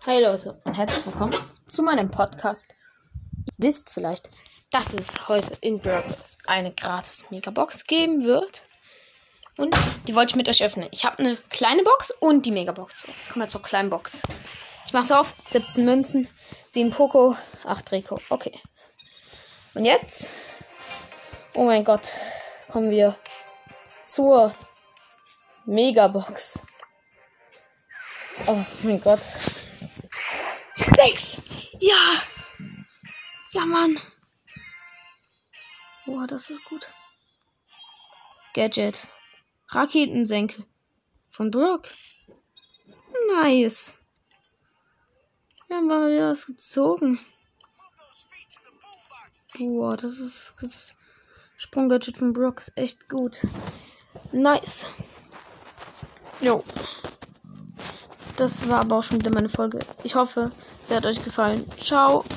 Hi Leute und herzlich willkommen zu meinem Podcast. Ihr wisst vielleicht, dass es heute in Burgers eine gratis Megabox geben wird. Und die wollte ich mit euch öffnen. Ich habe eine kleine Box und die Megabox. Jetzt kommen wir zur kleinen Box. Ich mache es auf. 17 Münzen, 7 Poco, 8 Rico. Okay. Und jetzt, oh mein Gott, kommen wir zur Megabox. Oh mein Gott. Sechs! Ja! Ja, Mann! Boah, das ist gut. Gadget. Raketensenke. Von Brock. Nice. Wir haben mal wieder was gezogen. Boah, das ist. Das Sprunggadget von Brock ist echt gut. Nice. Jo. Das war aber auch schon wieder meine Folge. Ich hoffe, sie hat euch gefallen. Ciao.